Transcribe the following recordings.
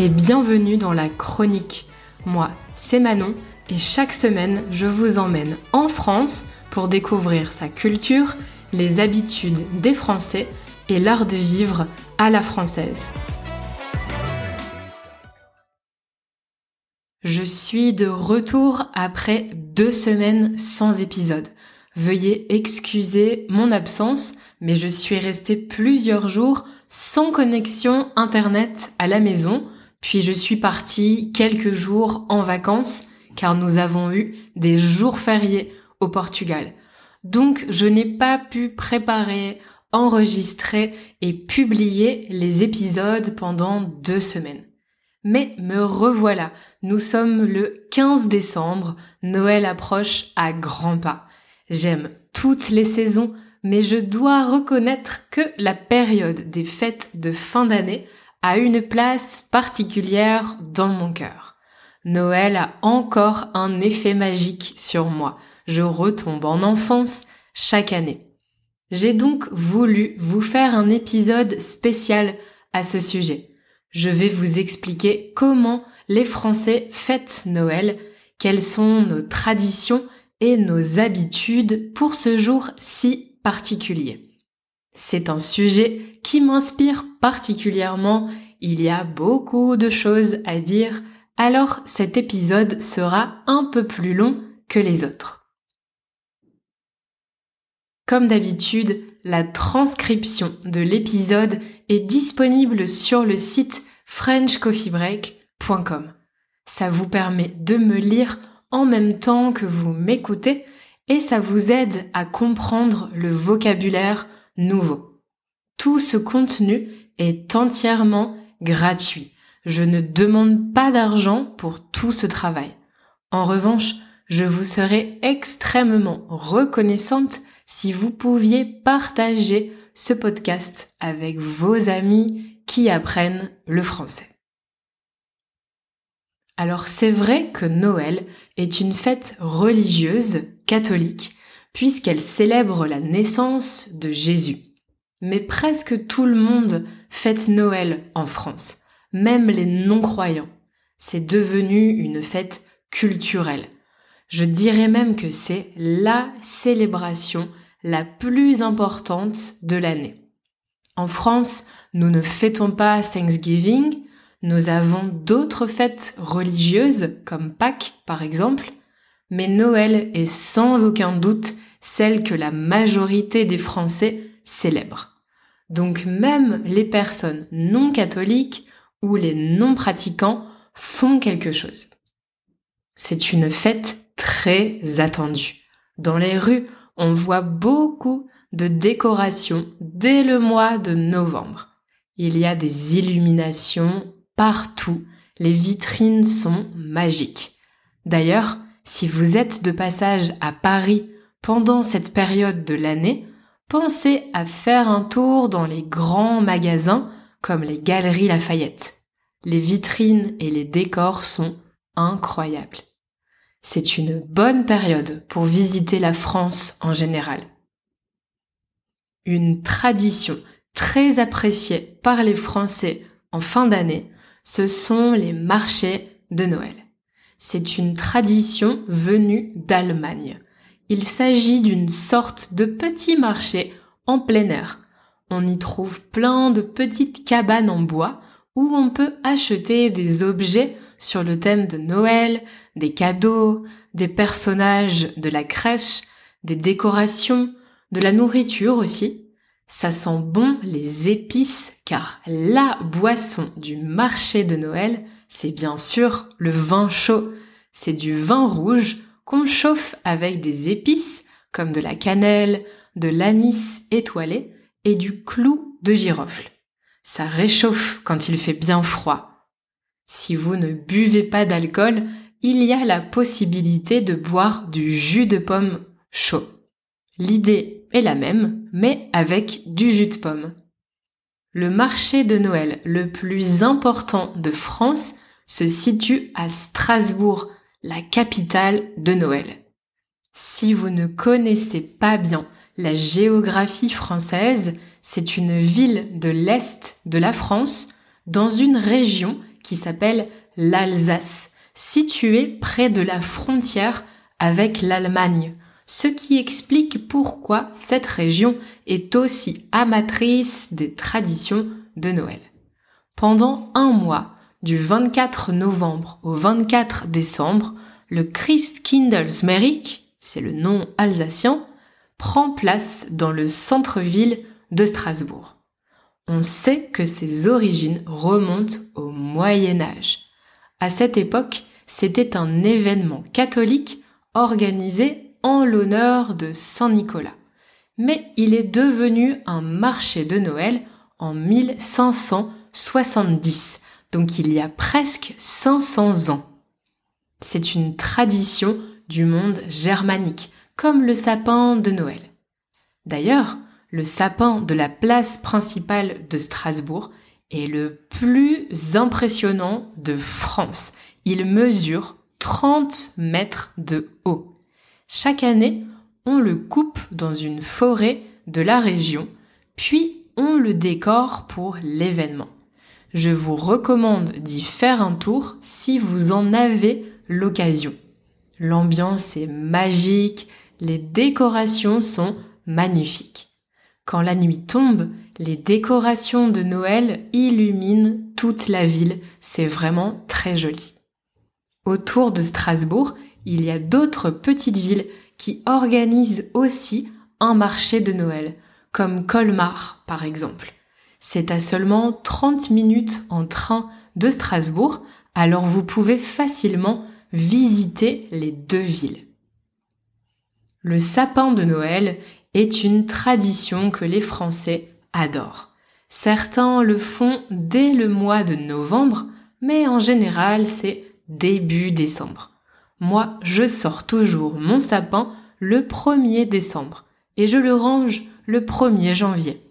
et bienvenue dans la chronique. Moi, c'est Manon et chaque semaine, je vous emmène en France pour découvrir sa culture, les habitudes des Français et l'art de vivre à la française. Je suis de retour après deux semaines sans épisode. Veuillez excuser mon absence, mais je suis restée plusieurs jours sans connexion Internet à la maison, puis je suis partie quelques jours en vacances car nous avons eu des jours fériés au Portugal. Donc je n'ai pas pu préparer, enregistrer et publier les épisodes pendant deux semaines. Mais me revoilà, nous sommes le 15 décembre, Noël approche à grands pas. J'aime toutes les saisons, mais je dois reconnaître que la période des fêtes de fin d'année a une place particulière dans mon cœur. Noël a encore un effet magique sur moi. Je retombe en enfance chaque année. J'ai donc voulu vous faire un épisode spécial à ce sujet. Je vais vous expliquer comment les Français fêtent Noël, quelles sont nos traditions et nos habitudes pour ce jour si particulier. C'est un sujet qui m'inspire particulièrement, il y a beaucoup de choses à dire, alors cet épisode sera un peu plus long que les autres. Comme d'habitude, la transcription de l'épisode est disponible sur le site frenchcoffeebreak.com. Ça vous permet de me lire en même temps que vous m'écoutez et ça vous aide à comprendre le vocabulaire nouveau. Tout ce contenu est entièrement gratuit. Je ne demande pas d'argent pour tout ce travail. En revanche, je vous serai extrêmement reconnaissante si vous pouviez partager ce podcast avec vos amis qui apprennent le français. Alors c'est vrai que Noël est une fête religieuse catholique puisqu'elle célèbre la naissance de Jésus. Mais presque tout le monde fête Noël en France, même les non-croyants. C'est devenu une fête culturelle. Je dirais même que c'est la célébration la plus importante de l'année. En France, nous ne fêtons pas Thanksgiving, nous avons d'autres fêtes religieuses comme Pâques par exemple, mais Noël est sans aucun doute celle que la majorité des Français célèbrent. Donc même les personnes non catholiques ou les non pratiquants font quelque chose. C'est une fête très attendue. Dans les rues, on voit beaucoup de décorations dès le mois de novembre. Il y a des illuminations partout. Les vitrines sont magiques. D'ailleurs, si vous êtes de passage à Paris pendant cette période de l'année, pensez à faire un tour dans les grands magasins comme les Galeries Lafayette. Les vitrines et les décors sont incroyables. C'est une bonne période pour visiter la France en général. Une tradition très appréciée par les Français en fin d'année, ce sont les marchés de Noël. C'est une tradition venue d'Allemagne. Il s'agit d'une sorte de petit marché en plein air. On y trouve plein de petites cabanes en bois où on peut acheter des objets sur le thème de Noël, des cadeaux, des personnages de la crèche, des décorations, de la nourriture aussi. Ça sent bon les épices car la boisson du marché de Noël, c'est bien sûr le vin chaud. C'est du vin rouge qu'on chauffe avec des épices comme de la cannelle, de l'anis étoilé et du clou de girofle. Ça réchauffe quand il fait bien froid. Si vous ne buvez pas d'alcool, il y a la possibilité de boire du jus de pomme chaud. L'idée est la même, mais avec du jus de pomme. Le marché de Noël le plus important de France se situe à Strasbourg, la capitale de Noël. Si vous ne connaissez pas bien la géographie française, c'est une ville de l'Est de la France, dans une région qui s'appelle l'Alsace, située près de la frontière avec l'Allemagne, ce qui explique pourquoi cette région est aussi amatrice des traditions de Noël. Pendant un mois, du 24 novembre au 24 décembre, le Christkindlesmerik, c'est le nom alsacien, prend place dans le centre-ville de Strasbourg. On sait que ses origines remontent au Moyen Âge. À cette époque, c'était un événement catholique organisé en l'honneur de Saint Nicolas. Mais il est devenu un marché de Noël en 1570, donc il y a presque 500 ans. C'est une tradition du monde germanique, comme le sapin de Noël. D'ailleurs, le sapin de la place principale de Strasbourg est le plus impressionnant de France. Il mesure 30 mètres de haut. Chaque année, on le coupe dans une forêt de la région, puis on le décore pour l'événement. Je vous recommande d'y faire un tour si vous en avez l'occasion. L'ambiance est magique, les décorations sont magnifiques. Quand la nuit tombe, les décorations de Noël illuminent toute la ville. C'est vraiment très joli. Autour de Strasbourg, il y a d'autres petites villes qui organisent aussi un marché de Noël, comme Colmar par exemple. C'est à seulement 30 minutes en train de Strasbourg, alors vous pouvez facilement visiter les deux villes. Le sapin de Noël est une tradition que les Français adorent. Certains le font dès le mois de novembre, mais en général c'est début décembre. Moi, je sors toujours mon sapin le 1er décembre et je le range le 1er janvier.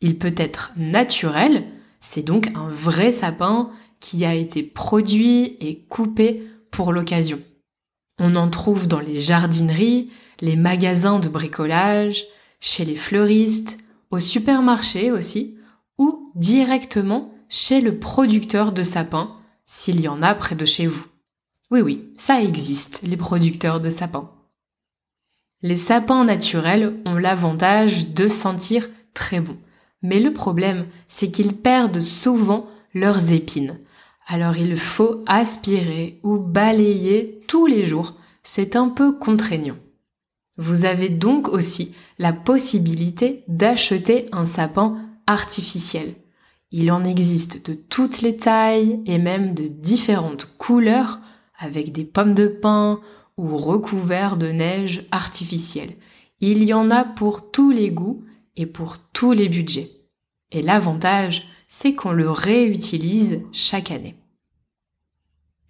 Il peut être naturel, c'est donc un vrai sapin qui a été produit et coupé pour l'occasion. On en trouve dans les jardineries, les magasins de bricolage, chez les fleuristes, au supermarché aussi, ou directement chez le producteur de sapins, s'il y en a près de chez vous. Oui oui, ça existe, les producteurs de sapins. Les sapins naturels ont l'avantage de sentir très bon. Mais le problème, c'est qu'ils perdent souvent leurs épines. Alors il faut aspirer ou balayer tous les jours. C'est un peu contraignant. Vous avez donc aussi la possibilité d'acheter un sapin artificiel. Il en existe de toutes les tailles et même de différentes couleurs avec des pommes de pin ou recouverts de neige artificielle. Il y en a pour tous les goûts pour tous les budgets. Et l'avantage, c'est qu'on le réutilise chaque année.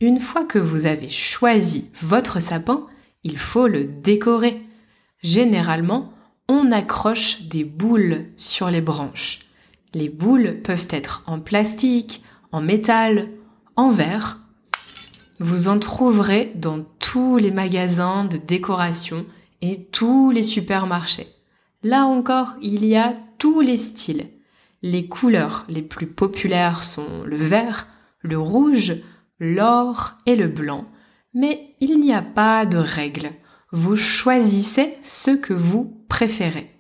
Une fois que vous avez choisi votre sapin, il faut le décorer. Généralement, on accroche des boules sur les branches. Les boules peuvent être en plastique, en métal, en verre. Vous en trouverez dans tous les magasins de décoration et tous les supermarchés. Là encore, il y a tous les styles. Les couleurs les plus populaires sont le vert, le rouge, l'or et le blanc, mais il n'y a pas de règle. Vous choisissez ce que vous préférez.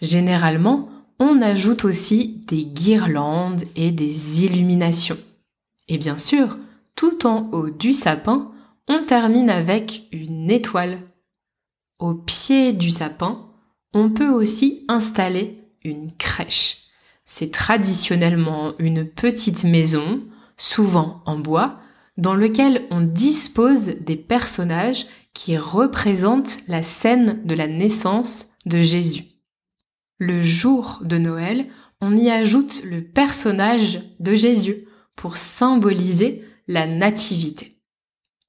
Généralement, on ajoute aussi des guirlandes et des illuminations. Et bien sûr, tout en haut du sapin, on termine avec une étoile. Au pied du sapin, on peut aussi installer une crèche. C'est traditionnellement une petite maison, souvent en bois, dans lequel on dispose des personnages qui représentent la scène de la naissance de Jésus. Le jour de Noël, on y ajoute le personnage de Jésus pour symboliser la nativité.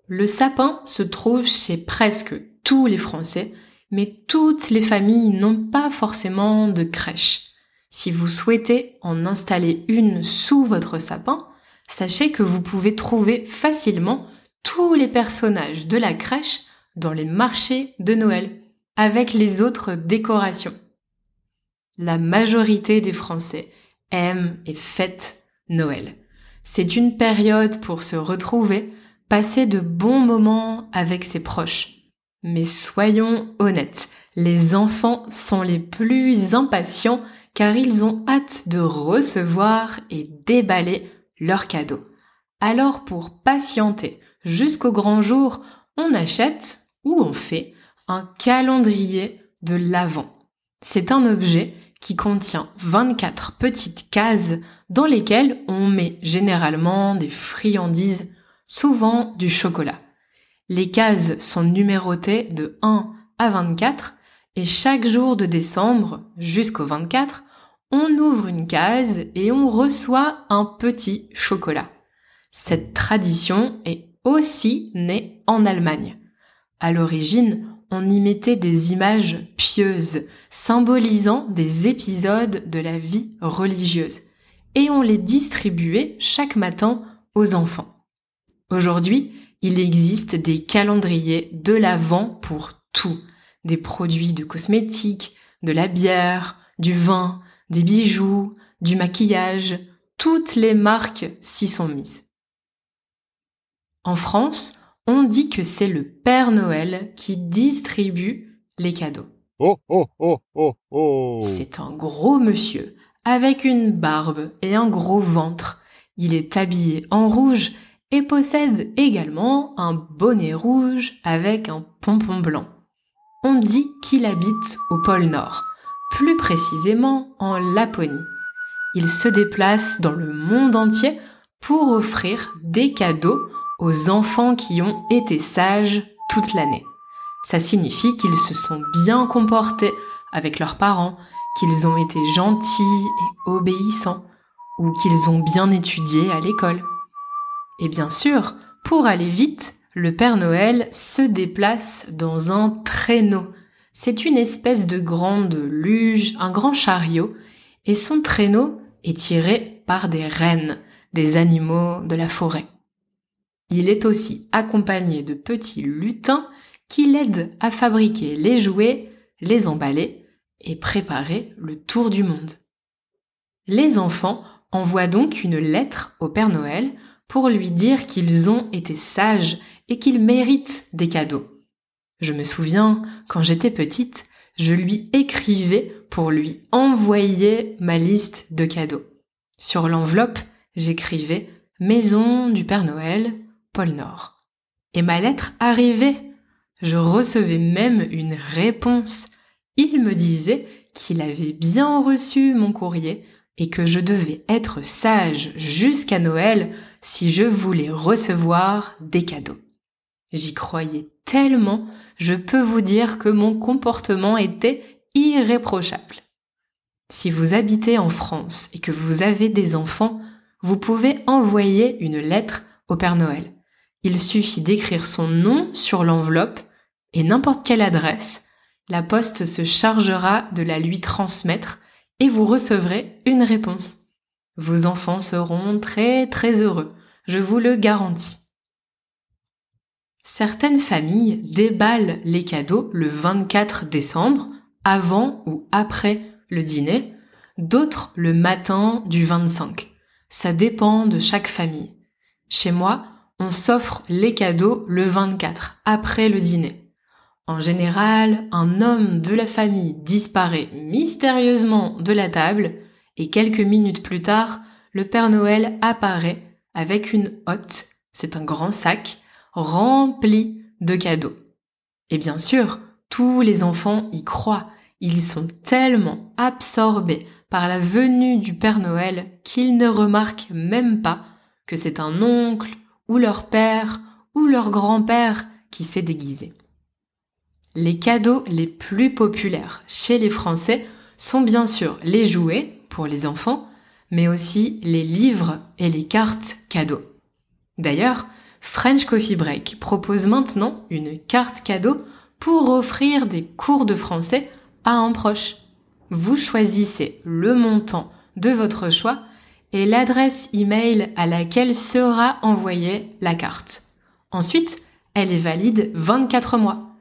Le sapin se trouve chez presque tous les Français, mais toutes les familles n'ont pas forcément de crèche. Si vous souhaitez en installer une sous votre sapin, sachez que vous pouvez trouver facilement tous les personnages de la crèche dans les marchés de Noël, avec les autres décorations. La majorité des Français aiment et fêtent Noël. C'est une période pour se retrouver, passer de bons moments avec ses proches. Mais soyons honnêtes, les enfants sont les plus impatients car ils ont hâte de recevoir et déballer leurs cadeaux. Alors pour patienter jusqu'au grand jour, on achète ou on fait un calendrier de l'Avent. C'est un objet qui contient 24 petites cases dans lesquelles on met généralement des friandises, souvent du chocolat. Les cases sont numérotées de 1 à 24 et chaque jour de décembre jusqu'au 24, on ouvre une case et on reçoit un petit chocolat. Cette tradition est aussi née en Allemagne. À l'origine, on y mettait des images pieuses, symbolisant des épisodes de la vie religieuse, et on les distribuait chaque matin aux enfants. Aujourd'hui, il existe des calendriers de l'Avent pour tout, des produits de cosmétiques, de la bière, du vin, des bijoux, du maquillage, toutes les marques s'y sont mises. En France, on dit que c'est le Père Noël qui distribue les cadeaux. Oh, oh, oh, oh, oh. C'est un gros monsieur, avec une barbe et un gros ventre. Il est habillé en rouge et possède également un bonnet rouge avec un pompon blanc. On dit qu'il habite au pôle Nord, plus précisément en Laponie. Il se déplace dans le monde entier pour offrir des cadeaux aux enfants qui ont été sages toute l'année. Ça signifie qu'ils se sont bien comportés avec leurs parents, qu'ils ont été gentils et obéissants, ou qu'ils ont bien étudié à l'école. Et bien sûr, pour aller vite, le Père Noël se déplace dans un traîneau. C'est une espèce de grande luge, un grand chariot, et son traîneau est tiré par des rennes, des animaux de la forêt. Il est aussi accompagné de petits lutins qui l'aident à fabriquer les jouets, les emballer et préparer le tour du monde. Les enfants envoient donc une lettre au Père Noël pour lui dire qu'ils ont été sages et qu'ils méritent des cadeaux. Je me souviens, quand j'étais petite, je lui écrivais pour lui envoyer ma liste de cadeaux. Sur l'enveloppe, j'écrivais Maison du Père Noël, pôle Nord. Et ma lettre arrivait. Je recevais même une réponse. Il me disait qu'il avait bien reçu mon courrier et que je devais être sage jusqu'à Noël si je voulais recevoir des cadeaux. J'y croyais tellement, je peux vous dire que mon comportement était irréprochable. Si vous habitez en France et que vous avez des enfants, vous pouvez envoyer une lettre au Père Noël. Il suffit d'écrire son nom sur l'enveloppe et n'importe quelle adresse, la poste se chargera de la lui transmettre et vous recevrez une réponse. Vos enfants seront très très heureux, je vous le garantis. Certaines familles déballent les cadeaux le 24 décembre, avant ou après le dîner, d'autres le matin du 25. Ça dépend de chaque famille. Chez moi, on s'offre les cadeaux le 24, après le dîner. En général, un homme de la famille disparaît mystérieusement de la table et quelques minutes plus tard, le Père Noël apparaît avec une hotte, c'est un grand sac, rempli de cadeaux. Et bien sûr, tous les enfants y croient, ils sont tellement absorbés par la venue du Père Noël qu'ils ne remarquent même pas que c'est un oncle ou leur père ou leur grand-père qui s'est déguisé. Les cadeaux les plus populaires chez les Français sont bien sûr les jouets pour les enfants, mais aussi les livres et les cartes cadeaux. D'ailleurs, French Coffee Break propose maintenant une carte cadeau pour offrir des cours de français à un proche. Vous choisissez le montant de votre choix et l'adresse email à laquelle sera envoyée la carte. Ensuite, elle est valide 24 mois.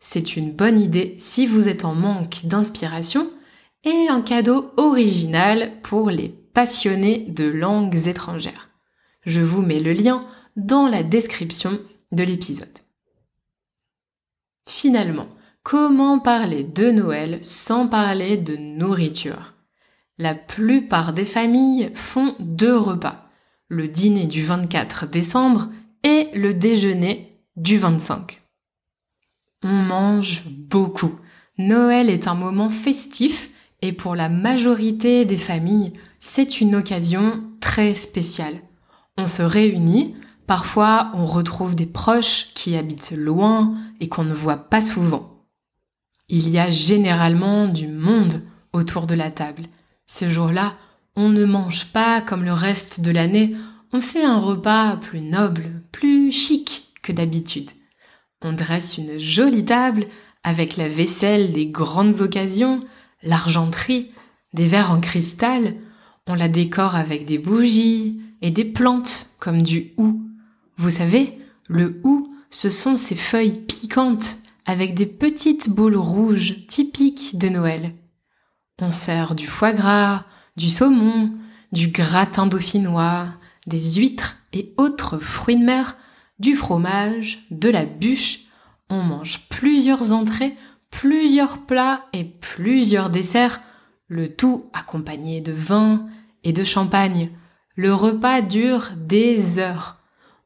C'est une bonne idée si vous êtes en manque d'inspiration et un cadeau original pour les passionnés de langues étrangères. Je vous mets le lien dans la description de l'épisode. Finalement, comment parler de Noël sans parler de nourriture? La plupart des familles font deux repas, le dîner du 24 décembre et le déjeuner du 25. On mange beaucoup. Noël est un moment festif et pour la majorité des familles, c'est une occasion très spéciale. On se réunit, parfois on retrouve des proches qui habitent loin et qu'on ne voit pas souvent. Il y a généralement du monde autour de la table. Ce jour-là, on ne mange pas comme le reste de l'année, on fait un repas plus noble, plus chic que d'habitude. On dresse une jolie table avec la vaisselle des grandes occasions, l'argenterie, des verres en cristal. On la décore avec des bougies et des plantes comme du hou. Vous savez, le hou, ce sont ces feuilles piquantes avec des petites boules rouges typiques de Noël. On sert du foie gras, du saumon, du gratin dauphinois, des huîtres et autres fruits de mer, du fromage, de la bûche. On mange plusieurs entrées, plusieurs plats et plusieurs desserts, le tout accompagné de vin et de champagne. Le repas dure des heures.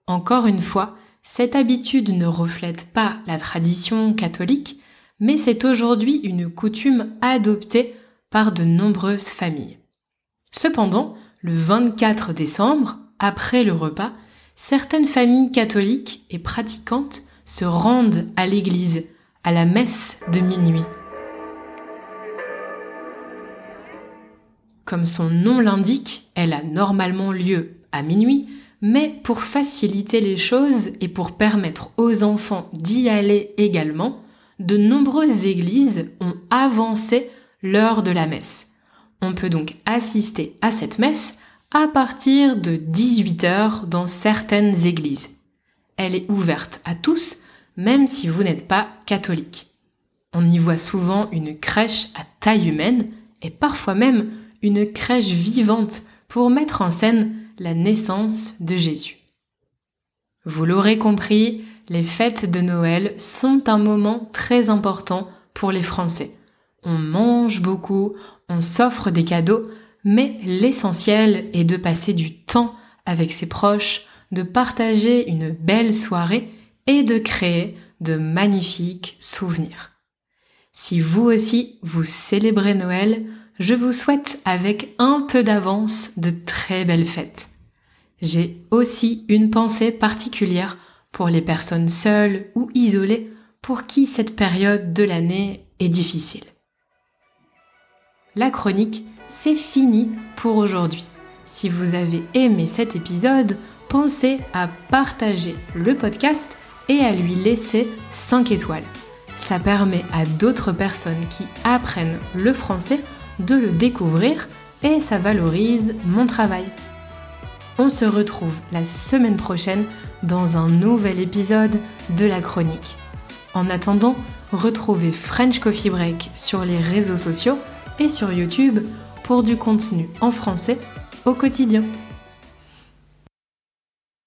Encore une fois, cette habitude ne reflète pas la tradition catholique, mais c'est aujourd'hui une coutume adoptée par de nombreuses familles. Cependant, le 24 décembre, après le repas, certaines familles catholiques et pratiquantes se rendent à l'église, à la messe de minuit. Comme son nom l'indique, elle a normalement lieu à minuit, mais pour faciliter les choses et pour permettre aux enfants d'y aller également, de nombreuses églises ont avancé l'heure de la messe. On peut donc assister à cette messe à partir de 18h dans certaines églises. Elle est ouverte à tous, même si vous n'êtes pas catholique. On y voit souvent une crèche à taille humaine et parfois même une crèche vivante pour mettre en scène la naissance de Jésus. Vous l'aurez compris, les fêtes de Noël sont un moment très important pour les Français. On mange beaucoup, on s'offre des cadeaux, mais l'essentiel est de passer du temps avec ses proches, de partager une belle soirée et de créer de magnifiques souvenirs. Si vous aussi vous célébrez Noël, je vous souhaite avec un peu d'avance de très belles fêtes. J'ai aussi une pensée particulière pour les personnes seules ou isolées pour qui cette période de l'année est difficile. La chronique c'est fini pour aujourd'hui. Si vous avez aimé cet épisode, pensez à partager le podcast et à lui laisser 5 étoiles. Ça permet à d'autres personnes qui apprennent le français de le découvrir et ça valorise mon travail. On se retrouve la semaine prochaine dans un nouvel épisode de la chronique. En attendant, retrouvez French Coffee Break sur les réseaux sociaux et sur YouTube pour du contenu en français au quotidien.